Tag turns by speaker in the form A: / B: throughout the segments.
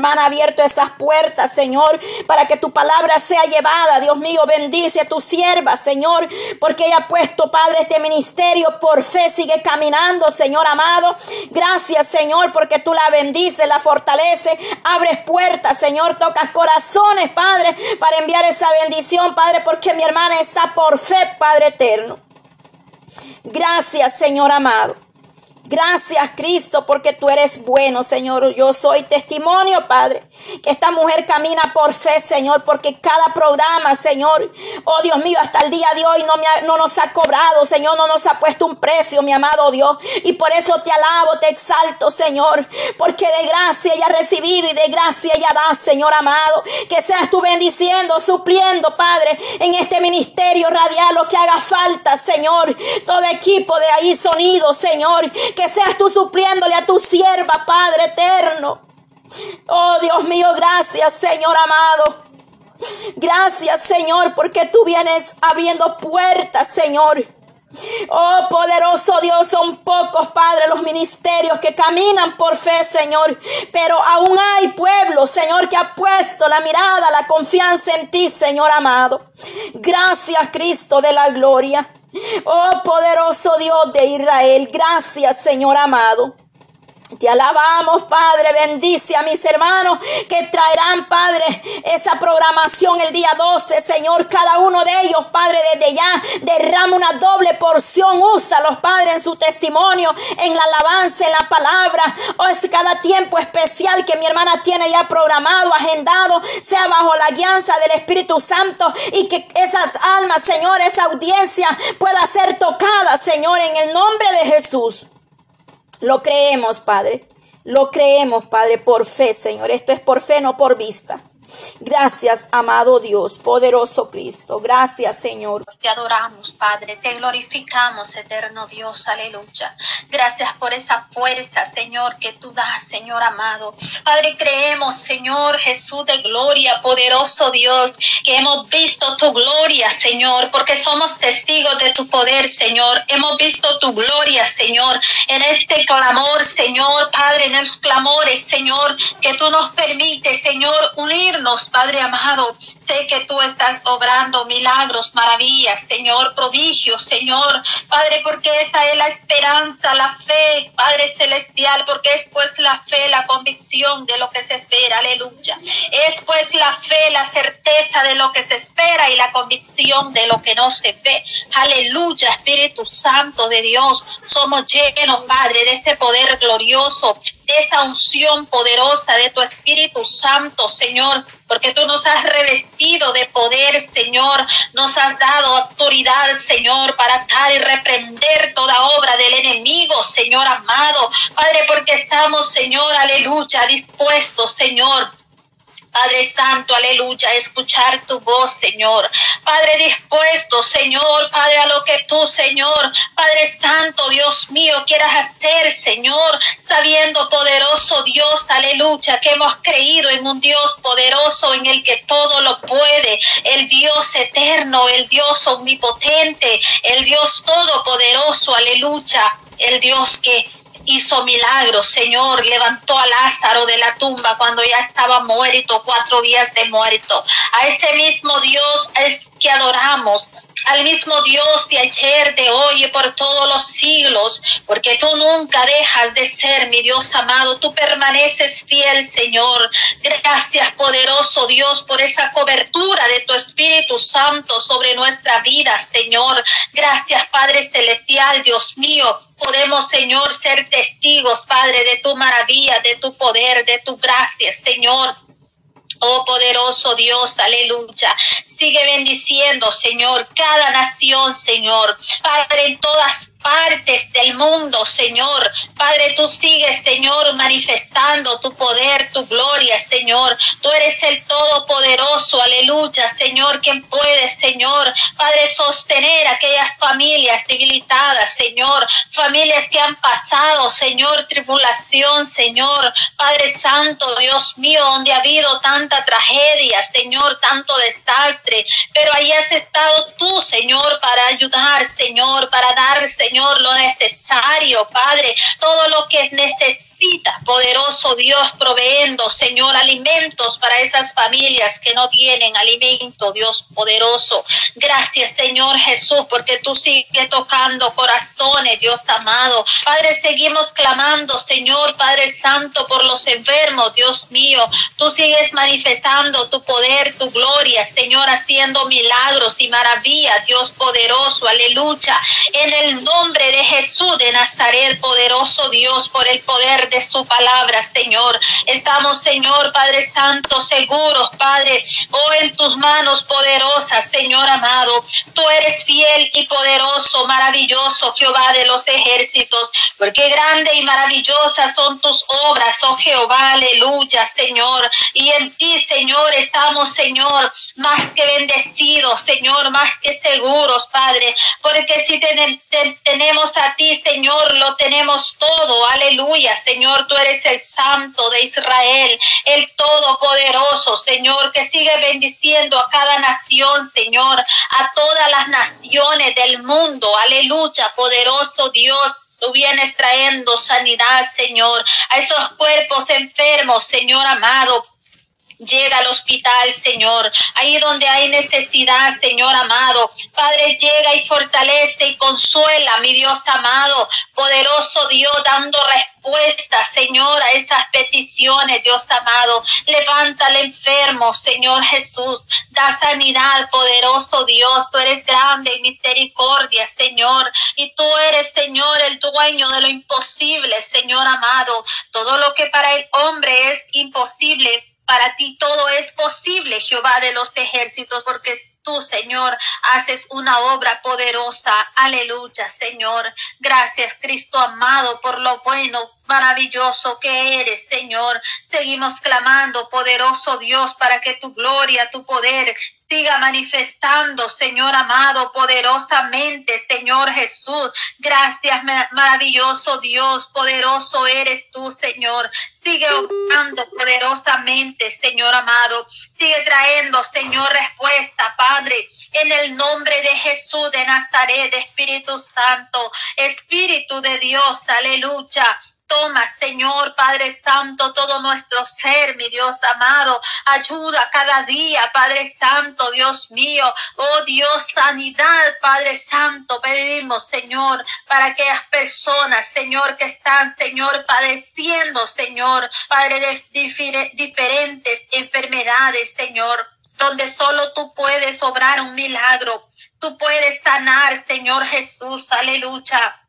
A: hermana abierto esas puertas, Señor, para que tu palabra sea llevada. Dios mío, bendice a tu sierva, Señor, porque ella ha puesto, Padre, este ministerio por fe. Sigue caminando, Señor amado. Gracias, Señor, porque tú la bendices, la fortalece, abres puertas, Señor, tocas corazones, Padre, para enviar esa bendición, Padre, porque mi hermana está por fe, Padre eterno. Gracias, Señor amado. Gracias, Cristo, porque tú eres bueno, Señor. Yo soy testimonio, Padre, que esta mujer camina por fe, Señor, porque cada programa, Señor, oh Dios mío, hasta el día de hoy no, me no nos ha cobrado, Señor, no nos ha puesto un precio, mi amado Dios. Y por eso te alabo, te exalto, Señor, porque de gracia ella ha recibido y de gracia ella da, Señor amado. Que seas tú bendiciendo, supliendo, Padre, en este ministerio radial lo que haga falta, Señor. Todo equipo de ahí sonido, Señor que seas tú supliéndole a tu sierva, Padre eterno. Oh Dios mío, gracias Señor amado. Gracias Señor porque tú vienes abriendo puertas, Señor. Oh poderoso Dios, son pocos, Padre, los ministerios que caminan por fe, Señor. Pero aún hay pueblo, Señor, que ha puesto la mirada, la confianza en ti, Señor amado. Gracias, Cristo de la gloria. Oh poderoso Dios de Israel, gracias Señor amado. Te alabamos, Padre. Bendice a mis hermanos que traerán, Padre, esa programación el día 12, Señor. Cada uno de ellos, Padre, desde ya derrama una doble porción. Úsalos, Padre, en su testimonio, en la alabanza, en la palabra. O oh, es cada tiempo especial que mi hermana tiene ya programado, agendado, sea bajo la guianza del Espíritu Santo y que esas almas, Señor, esa audiencia pueda ser tocada, Señor, en el nombre de Jesús. Lo creemos, Padre. Lo creemos, Padre, por fe, Señor. Esto es por fe, no por vista. Gracias, amado Dios, poderoso Cristo. Gracias, Señor.
B: Te adoramos, Padre. Te glorificamos, eterno Dios. Aleluya. Gracias por esa fuerza, Señor, que tú das, Señor amado. Padre, creemos, Señor Jesús de gloria, poderoso Dios, que hemos visto tu gloria, Señor, porque somos testigos de tu poder, Señor. Hemos visto tu gloria, Señor, en este clamor, Señor, Padre, en los clamores, Señor, que tú nos permites, Señor, unir Padre amado. Sé que tú estás obrando milagros, maravillas, Señor, prodigios, Señor. Padre, porque esa es la esperanza, la fe, Padre celestial, porque es pues la fe, la convicción de lo que se espera, aleluya. Es pues la fe, la certeza de lo que se espera y la convicción de lo que no se ve. Aleluya, Espíritu Santo de Dios. Somos llenos, Padre, de ese poder glorioso, esa unción poderosa de tu Espíritu Santo, Señor porque tú nos has revestido de poder, Señor, nos has dado autoridad, Señor, para atar y reprender toda obra del enemigo, Señor amado. Padre, porque estamos, Señor, aleluya, dispuestos, Señor, Padre Santo, aleluya, escuchar tu voz, Señor. Padre dispuesto, Señor, Padre, a lo que tú, Señor, Padre Santo, Dios mío, quieras hacer, Señor, sabiendo, poderoso Dios, aleluya, que hemos creído en un Dios poderoso en el que todo lo puede, el Dios eterno, el Dios omnipotente, el Dios todopoderoso, aleluya, el Dios que hizo milagros, Señor, levantó a Lázaro de la tumba cuando ya estaba muerto, cuatro días de muerto. A ese mismo Dios es que adoramos, al mismo Dios de ayer, de hoy y por todos los siglos, porque tú nunca dejas de ser mi Dios amado, tú permaneces fiel, Señor. Gracias, poderoso Dios, por esa cobertura de tu Espíritu Santo sobre nuestra vida, Señor. Gracias, Padre Celestial, Dios mío. Podemos, Señor, ser testigos, Padre, de tu maravilla, de tu poder, de tu gracia, Señor. Oh poderoso Dios, aleluya. Sigue bendiciendo, Señor, cada nación, Señor. Padre, en todas partes del mundo, Señor. Padre, tú sigues, Señor, manifestando tu poder, tu gloria, Señor. Tú eres el Todopoderoso, aleluya, Señor, quien puede, Señor, Padre, sostener aquellas familias debilitadas, Señor, familias que han pasado, Señor, tribulación, Señor, Padre Santo, Dios mío, donde ha habido tanta tragedia, Señor, tanto desastre, pero ahí has estado tú, Señor, para ayudar, Señor, para dar, Señor, Señor, lo necesario, Padre, todo lo que es necesario necesita. Poderoso Dios, proveendo, Señor, alimentos para esas familias que no tienen alimento, Dios poderoso. Gracias, Señor Jesús, porque tú sigues tocando corazones, Dios amado. Padre, seguimos clamando, Señor, Padre Santo, por los enfermos, Dios mío. Tú sigues manifestando tu poder, tu gloria, Señor, haciendo milagros y maravillas, Dios poderoso, aleluya. En el nombre de Jesús de Nazaret, poderoso Dios, por el poder de su palabra, Señor. Estamos, Señor, Padre Santo, seguros, Padre, oh, en tus manos poderosas, Señor amado. Tú eres fiel y poderoso, maravilloso, Jehová de los ejércitos, porque grande y maravillosas son tus obras, oh Jehová, aleluya, Señor. Y en ti, Señor, estamos, Señor, más que bendecidos, Señor, más que seguros, Padre, porque si tenemos a ti, Señor, lo tenemos todo, aleluya, Señor, tú eres el Santo de Israel, el Todopoderoso, Señor, que sigue bendiciendo a cada nación, Señor, a todas las naciones del mundo, aleluya, poderoso Dios. Tú vienes trayendo sanidad, Señor, a esos cuerpos enfermos, Señor amado. Llega al hospital, Señor, ahí donde hay necesidad, Señor amado. Padre, llega y fortalece y consuela, mi Dios amado, poderoso Dios, dando respuesta, Señor, a esas peticiones, Dios amado. Levanta al enfermo, Señor Jesús. Da sanidad, poderoso Dios. Tú eres grande y misericordia, Señor. Y tú eres, Señor, el dueño de lo imposible, Señor amado. Todo lo que para el hombre es imposible para ti todo es posible, Jehová de los ejércitos, porque tú, Señor, haces una obra poderosa. Aleluya, Señor. Gracias, Cristo amado, por lo bueno, maravilloso que eres, Señor. Seguimos clamando, poderoso Dios, para que tu gloria, tu poder siga manifestando, Señor amado, poderosamente, Señor Jesús. Gracias, maravilloso Dios, poderoso eres tú, Señor. Sigue obrando poderosamente, Señor amado. Sigue trayendo, Señor, respuesta, Padre, en el nombre de Jesús de Nazaret, Espíritu Santo, Espíritu de Dios, aleluya. Toma, Señor Padre Santo, todo nuestro ser, mi Dios amado. Ayuda cada día, Padre Santo, Dios mío. Oh Dios, sanidad, Padre Santo. Pedimos, Señor, para aquellas personas, Señor, que están, Señor, padeciendo, Señor, Padre, de diferentes enfermedades, Señor, donde solo tú puedes obrar un milagro. Tú puedes sanar, Señor Jesús. Aleluya.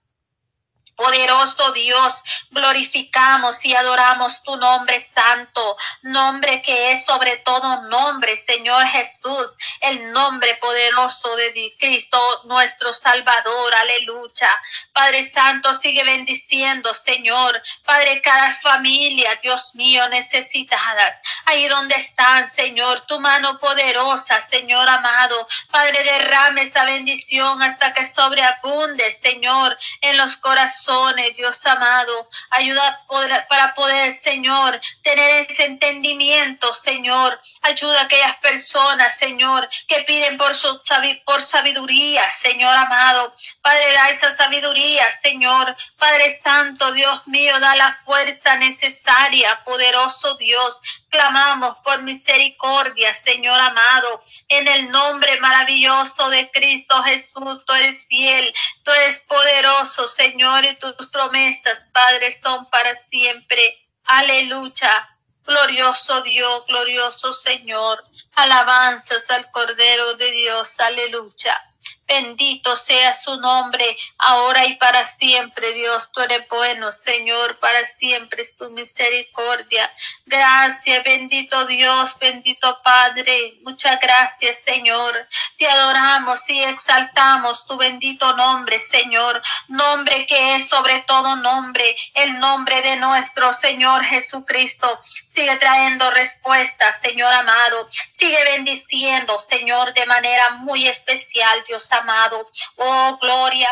B: Poderoso Dios, glorificamos y adoramos tu nombre santo, nombre que es sobre todo nombre, Señor Jesús, el nombre poderoso de Cristo, nuestro Salvador, aleluya. Padre Santo, sigue bendiciendo, Señor. Padre, cada familia, Dios mío, necesitadas, ahí donde están, Señor, tu mano poderosa, Señor amado. Padre, derrame esa bendición hasta que sobreabunde, Señor, en los corazones Dios amado. Ayuda para poder, Señor, tener ese entendimiento, Señor. Ayuda a aquellas personas, Señor, que piden por, su, por sabiduría, Señor amado. Padre, da esa sabiduría, Señor. Padre Santo, Dios mío, da la fuerza necesaria, poderoso Dios, clamamos por misericordia, Señor amado, en el nombre maravilloso de Cristo Jesús. Tú eres fiel, tú eres poderoso, Señor, y tus promesas, Padre, son para siempre. Aleluya. Glorioso Dios, glorioso Señor. Alabanzas al Cordero de Dios. Aleluya. Bendito sea su nombre, ahora y para siempre, Dios. Tú eres bueno, Señor, para siempre es tu misericordia. Gracias, bendito Dios, bendito Padre. Muchas gracias, Señor. Te adoramos y exaltamos tu bendito nombre, Señor. Nombre que es sobre todo nombre, el nombre de nuestro Señor Jesucristo. Sigue trayendo respuestas, Señor amado. Sigue bendiciendo, Señor, de manera muy especial, Dios amado. Oh, gloria.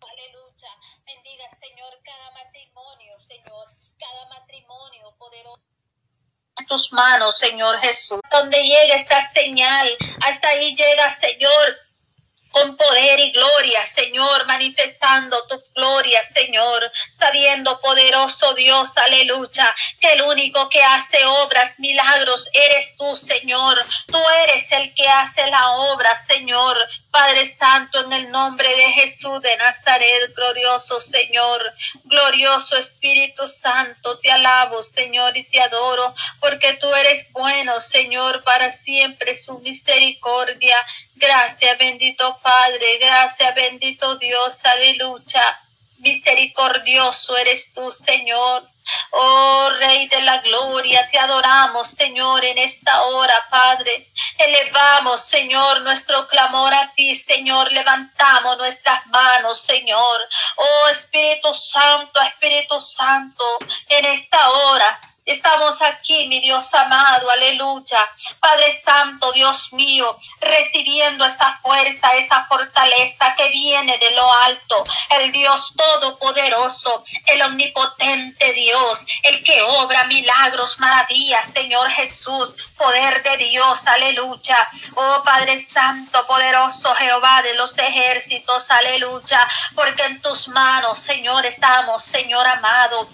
B: Aleluya. Bendiga, Señor, cada matrimonio, Señor, cada matrimonio poderoso tus manos, Señor Jesús. Donde llega esta señal, hasta ahí llega, Señor, con poder y gloria, Señor, manifestando tu gloria, Señor, sabiendo poderoso Dios, aleluya, que el único que hace obras, milagros, eres tú, Señor. Tú eres el que hace la obra, Señor. Padre Santo, en el nombre de Jesús de Nazaret, glorioso Señor, glorioso Espíritu Santo, te alabo, Señor, y te adoro, porque tú eres bueno, Señor, para siempre su misericordia Gracias, bendito Padre, gracias, bendito Dios, aleluya. Misericordioso eres tú, Señor. Oh Rey de la Gloria, te adoramos, Señor, en esta hora, Padre. Elevamos, Señor, nuestro clamor a ti, Señor. Levantamos nuestras manos, Señor. Oh Espíritu Santo, Espíritu Santo, en esta hora. Estamos aquí, mi Dios amado, aleluya. Padre Santo, Dios mío, recibiendo esa fuerza, esa fortaleza que viene de lo alto. El Dios todopoderoso, el omnipotente Dios, el que obra milagros, maravillas, Señor Jesús, poder de Dios, aleluya. Oh Padre Santo, poderoso Jehová de los ejércitos, aleluya. Porque en tus manos, Señor, estamos, Señor amado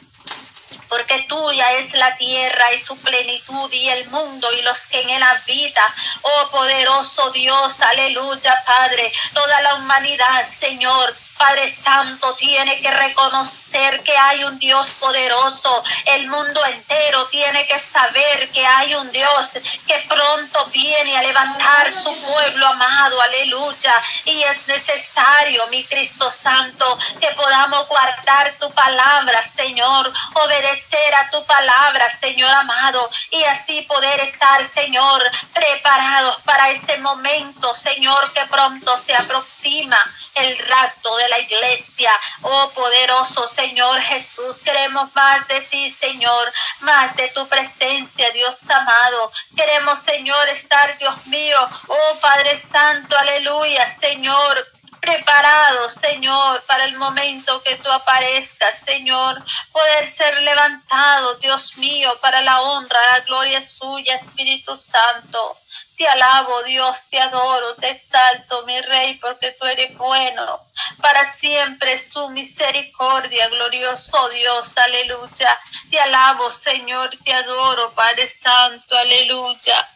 B: porque tuya es la tierra y su plenitud y el mundo y los que en él habitan. Oh poderoso Dios, aleluya, Padre, toda la humanidad, Señor, Padre Santo tiene que reconocer que hay un Dios poderoso. El mundo entero tiene que saber que hay un Dios que pronto viene a levantar su pueblo amado. Aleluya. Y es necesario, mi Cristo Santo, que podamos guardar tu palabra, Señor. Obedecer a tu palabra, Señor amado. Y así poder estar, Señor, preparados para este momento, Señor, que pronto se aproxima el rapto de la iglesia. Oh poderoso Señor Jesús, queremos más de ti, Señor, más de tu presencia, Dios amado. Queremos, Señor, estar, Dios mío, oh Padre Santo, aleluya, Señor preparado, Señor, para el momento que tú aparezcas, Señor, poder ser levantado, Dios mío, para la honra, la gloria suya, Espíritu Santo. Te alabo, Dios, te adoro, te exalto, mi Rey, porque tú eres bueno. Para siempre su misericordia, glorioso Dios, aleluya. Te alabo, Señor, te adoro, Padre Santo, aleluya.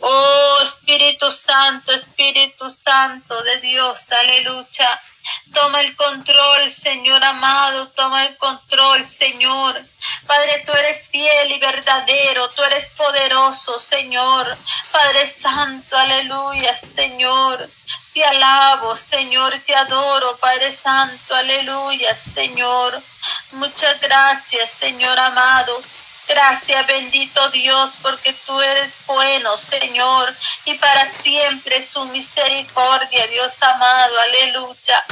B: Oh Espíritu Santo, Espíritu Santo de Dios, aleluya. Toma el control, Señor amado, toma el control, Señor. Padre, tú eres fiel y verdadero, tú eres poderoso, Señor. Padre Santo, aleluya, Señor. Te alabo, Señor, te adoro, Padre Santo, aleluya, Señor. Muchas gracias, Señor amado. Gracias, bendito Dios, porque tú eres bueno, Señor, y para siempre su misericordia, Dios amado, aleluya.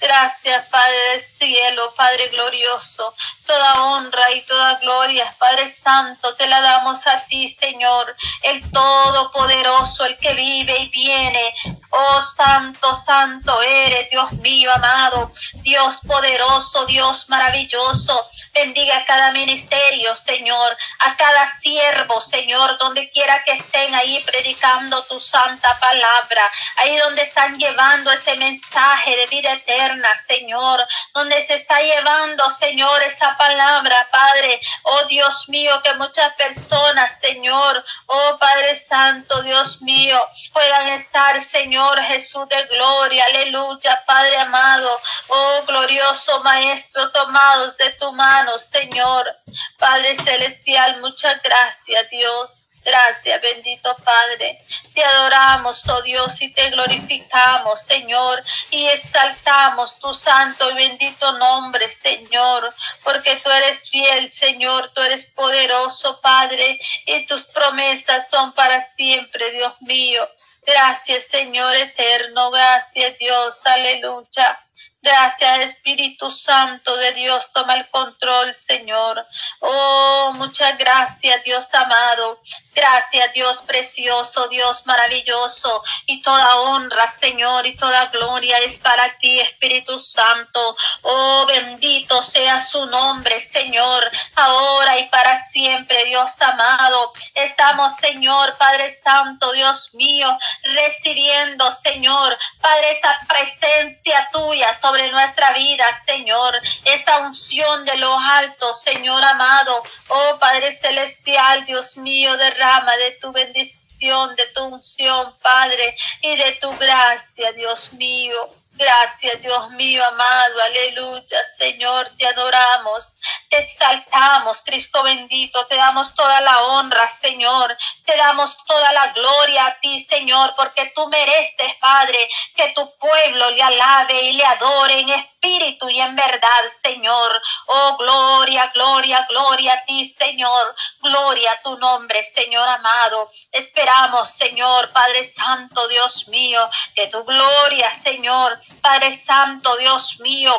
B: Gracias, Padre del cielo, Padre glorioso. Toda honra y toda gloria, Padre Santo, te la damos a ti, Señor, el Todopoderoso, el que vive y viene. Oh, Santo, Santo eres, Dios mío, amado, Dios poderoso, Dios maravilloso. Bendiga a cada ministerio, Señor, a cada siervo, Señor, donde quiera que estén ahí predicando tu santa palabra, ahí donde están llevando ese mensaje de vida eterna, Señor, donde se está llevando, Señor, esa palabra, Padre. Oh Dios mío, que muchas personas, Señor, oh Padre Santo, Dios mío, puedan estar, Señor Jesús de gloria, aleluya, Padre amado, oh glorioso Maestro, tomados de tu mano, Señor. Padre Celestial, muchas gracias, Dios. Gracias, bendito Padre. Te adoramos, oh Dios, y te glorificamos, Señor, y exaltamos tu santo y bendito nombre, Señor, porque tú eres fiel, Señor, tú eres poderoso, Padre, y tus promesas son para siempre, Dios mío. Gracias, Señor eterno, gracias, Dios, aleluya. Gracias, Espíritu Santo de Dios, toma el control, Señor. Oh, muchas gracias, Dios amado. Gracias, Dios precioso, Dios maravilloso. Y toda honra, Señor, y toda gloria es para ti, Espíritu Santo. Oh, bendito sea su nombre, Señor, ahora y para siempre, Dios amado. Estamos, Señor, Padre Santo, Dios mío, recibiendo, Señor, Padre, esa presencia tuya sobre nuestra vida, Señor, esa unción de lo alto, Señor amado. Oh, Padre Celestial, Dios mío, derrama de tu bendición, de tu unción, Padre, y de tu gracia, Dios mío. Gracias, Dios mío amado, aleluya, Señor, te adoramos, te exaltamos, Cristo bendito, te damos toda la honra, Señor, te damos toda la gloria a ti, Señor, porque tú mereces, Padre, que tu pueblo le alabe y le adore en y en verdad, Señor. Oh, gloria, gloria, gloria a ti, Señor. Gloria a tu nombre, Señor amado. Esperamos, Señor, Padre Santo, Dios mío, que tu gloria, Señor, Padre Santo, Dios mío,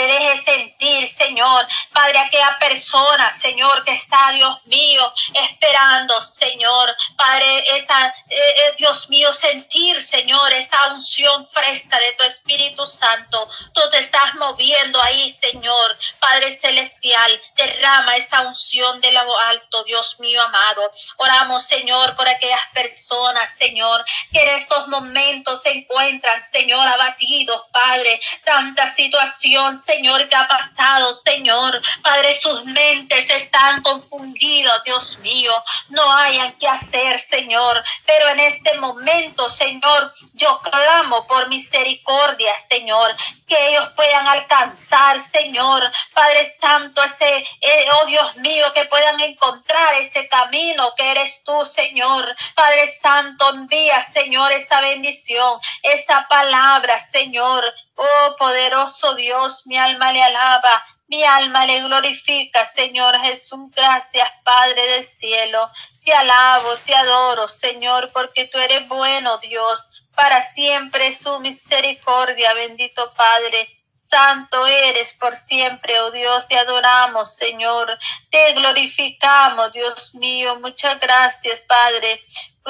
B: se deje sentir, Señor. Padre, aquella persona, Señor, que está, Dios mío, esperando, Señor. Padre, esa, eh, eh, Dios mío, sentir, Señor, esa unción fresca de tu Espíritu Santo. Tú te estás moviendo ahí, Señor. Padre Celestial, derrama esa unción de lo alto, Dios mío amado. Oramos, Señor, por aquellas personas, Señor, que en estos momentos se encuentran, Señor, abatidos, Padre. Tanta situación, Señor, que ha pasado, Señor. Padre, sus mentes están confundidas, Dios mío. No hayan que hacer, Señor. Pero en este momento, Señor, yo clamo por misericordia, Señor. Que ellos puedan alcanzar, Señor. Padre Santo, ese, eh, oh Dios mío, que puedan encontrar ese camino que eres tú, Señor. Padre Santo, envía, Señor, esta bendición, esta palabra, Señor. Oh poderoso Dios, mi alma le alaba, mi alma le glorifica, Señor Jesús. Gracias, Padre del cielo. Te alabo, te adoro, Señor, porque tú eres bueno, Dios. Para siempre su misericordia, bendito Padre. Santo eres por siempre, oh Dios, te adoramos, Señor. Te glorificamos, Dios mío. Muchas gracias, Padre.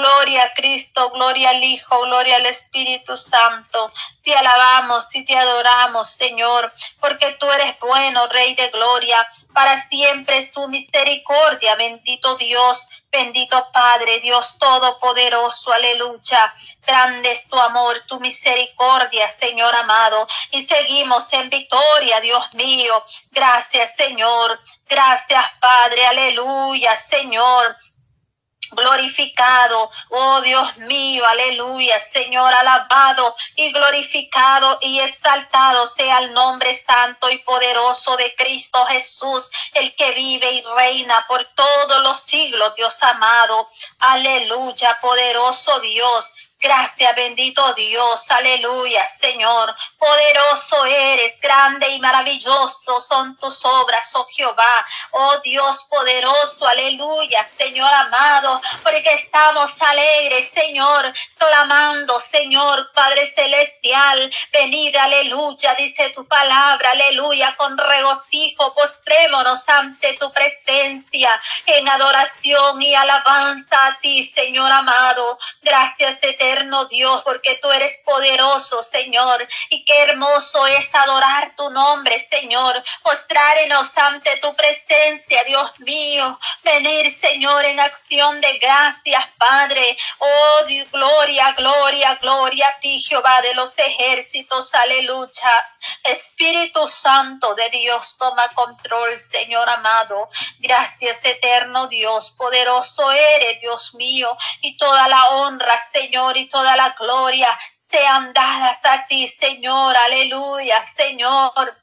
B: Gloria a Cristo, gloria al Hijo, gloria al Espíritu Santo. Te alabamos y te adoramos, Señor, porque tú eres bueno, Rey de gloria. Para siempre su misericordia, bendito Dios. Bendito Padre, Dios Todopoderoso, aleluya. Grande es tu amor, tu misericordia, Señor amado. Y seguimos en victoria, Dios mío. Gracias, Señor. Gracias, Padre, aleluya, Señor glorificado, oh Dios mío, aleluya, Señor, alabado y glorificado y exaltado sea el nombre santo y poderoso de Cristo Jesús, el que vive y reina por todos los siglos, Dios amado, aleluya, poderoso Dios, Gracias, bendito Dios, aleluya, Señor. Poderoso eres, grande y maravilloso son tus obras, oh Jehová. Oh Dios poderoso, aleluya, Señor amado, porque estamos alegres, Señor, clamando, Señor, Padre celestial. Venid, aleluya, dice tu palabra, aleluya, con regocijo, postrémonos ante tu presencia en adoración y alabanza a ti, Señor amado. Gracias, eterno Dios, porque tú eres poderoso, Señor. Y qué hermoso es adorar tu nombre, Señor. Mostrarnos ante tu presencia, Dios mío. Venir, Señor, en acción de gracias, Padre. Oh, gloria, gloria, gloria a ti, Jehová de los ejércitos. Aleluya. Espíritu Santo de Dios, toma control, Señor amado. Gracias, eterno Dios. Poderoso eres, Dios mío. Y toda la honra, Señor toda la gloria sean dadas a ti, Señor. Aleluya, Señor.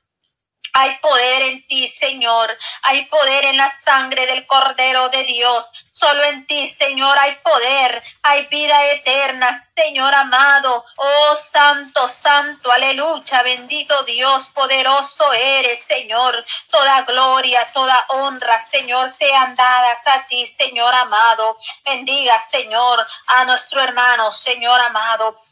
B: Hay poder en ti, Señor. Hay poder en la sangre del Cordero de Dios. Solo en ti, Señor, hay poder. Hay vida eterna, Señor amado. Oh, santo, santo, aleluya. Bendito Dios, poderoso eres, Señor. Toda gloria, toda honra, Señor, sean dadas a ti, Señor amado. Bendiga, Señor, a nuestro hermano, Señor amado.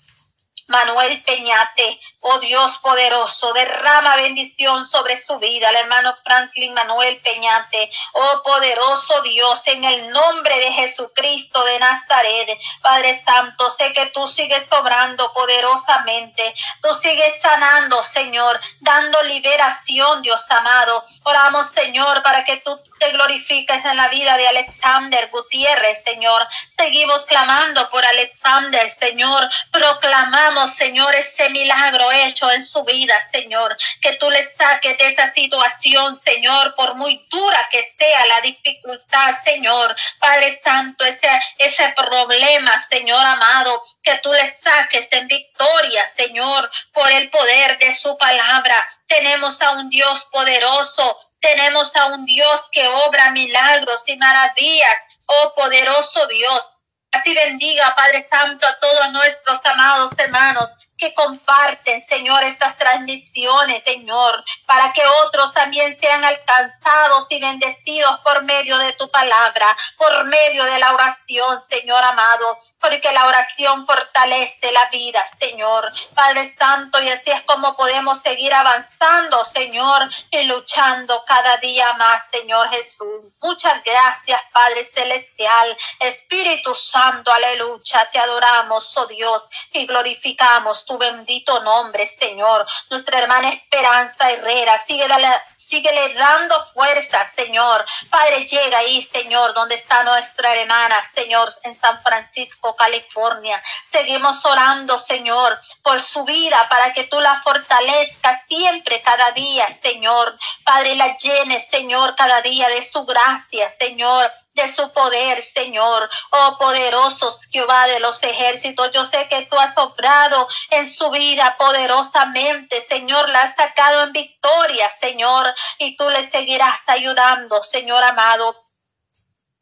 B: Manuel Peñate, oh Dios poderoso, derrama bendición sobre su vida, el hermano Franklin Manuel Peñate, oh poderoso Dios, en el nombre de Jesucristo de Nazaret, Padre Santo, sé que tú sigues obrando poderosamente, tú sigues sanando, Señor, dando liberación, Dios amado. Oramos, Señor, para que tú te glorifiques en la vida de Alexander Gutiérrez, Señor. Seguimos clamando por Alexander, Señor. Proclamamos, Señor, ese milagro hecho en su vida, Señor. Que tú le saques de esa situación, Señor, por muy dura que sea la dificultad, Señor. Padre Santo, ese, ese problema, Señor amado, que tú le saques en victoria, Señor, por el poder de su palabra. Tenemos a un Dios poderoso, tenemos a un Dios que obra milagros y maravillas. Oh poderoso Dios. Así bendiga, Padre Santo, a todos nuestros amados hermanos que comparten, Señor, estas transmisiones, Señor, para que otros también sean alcanzados y bendecidos por medio de tu palabra, por medio de la oración, Señor amado, porque la oración fortalece la vida, Señor, Padre Santo, y así es como podemos seguir avanzando, Señor, y luchando cada día más, Señor Jesús. Muchas gracias, Padre Celestial, Espíritu Santo, aleluya, te adoramos, oh Dios, y glorificamos tu bendito nombre, Señor. Nuestra hermana Esperanza Herrera, sigue dale, Síguele dando fuerza, Señor. Padre, llega ahí, Señor, donde está nuestra hermana, Señor, en San Francisco, California. Seguimos orando, Señor, por su vida, para que tú la fortalezcas siempre, cada día, Señor. Padre, la llenes, Señor, cada día de su gracia, Señor de su poder, Señor. Oh poderosos Jehová de los ejércitos, yo sé que tú has obrado en su vida poderosamente, Señor, la has sacado en victoria, Señor, y tú le seguirás ayudando, Señor amado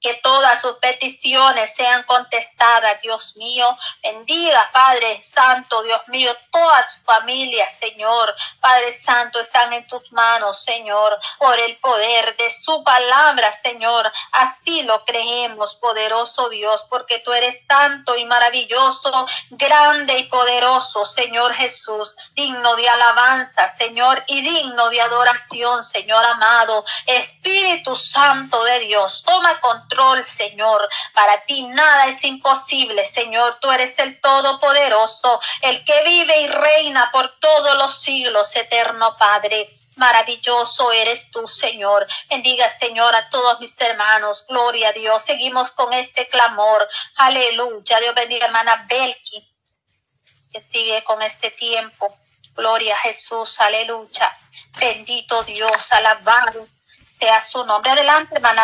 B: que todas sus peticiones sean contestadas, Dios mío. Bendiga, Padre Santo, Dios mío, toda su familia, Señor. Padre Santo, están en tus manos, Señor, por el poder de su palabra, Señor. Así lo creemos, poderoso Dios, porque tú eres santo y maravilloso, grande y poderoso, Señor Jesús, digno de alabanza, Señor, y digno de adoración, Señor amado. Espíritu Santo de Dios, toma Señor. Para ti nada es imposible, Señor. Tú eres el Todopoderoso, el que vive y reina por todos los siglos, eterno Padre. Maravilloso eres tú, Señor. Bendiga, Señor, a todos mis hermanos. Gloria a Dios. Seguimos con este clamor. Aleluya. Dios bendiga, hermana Belki, que sigue con este tiempo. Gloria a Jesús. Aleluya. Bendito Dios. Alabado sea su nombre. Adelante, hermana.